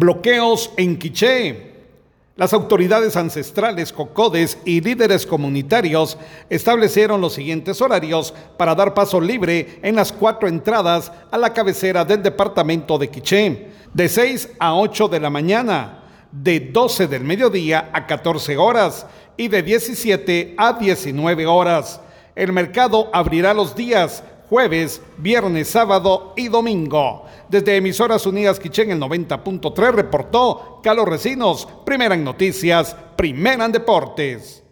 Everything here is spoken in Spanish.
Bloqueos en Quiché. Las autoridades ancestrales, cocodes y líderes comunitarios establecieron los siguientes horarios para dar paso libre en las cuatro entradas a la cabecera del departamento de Quiché, de 6 a 8 de la mañana, de 12 del mediodía a 14 horas y de 17 a 19 horas. El mercado abrirá los días jueves, viernes, sábado y domingo. Desde Emisoras Unidas Quichén, el 90.3 reportó Carlos Recinos, primera en noticias, primera en deportes.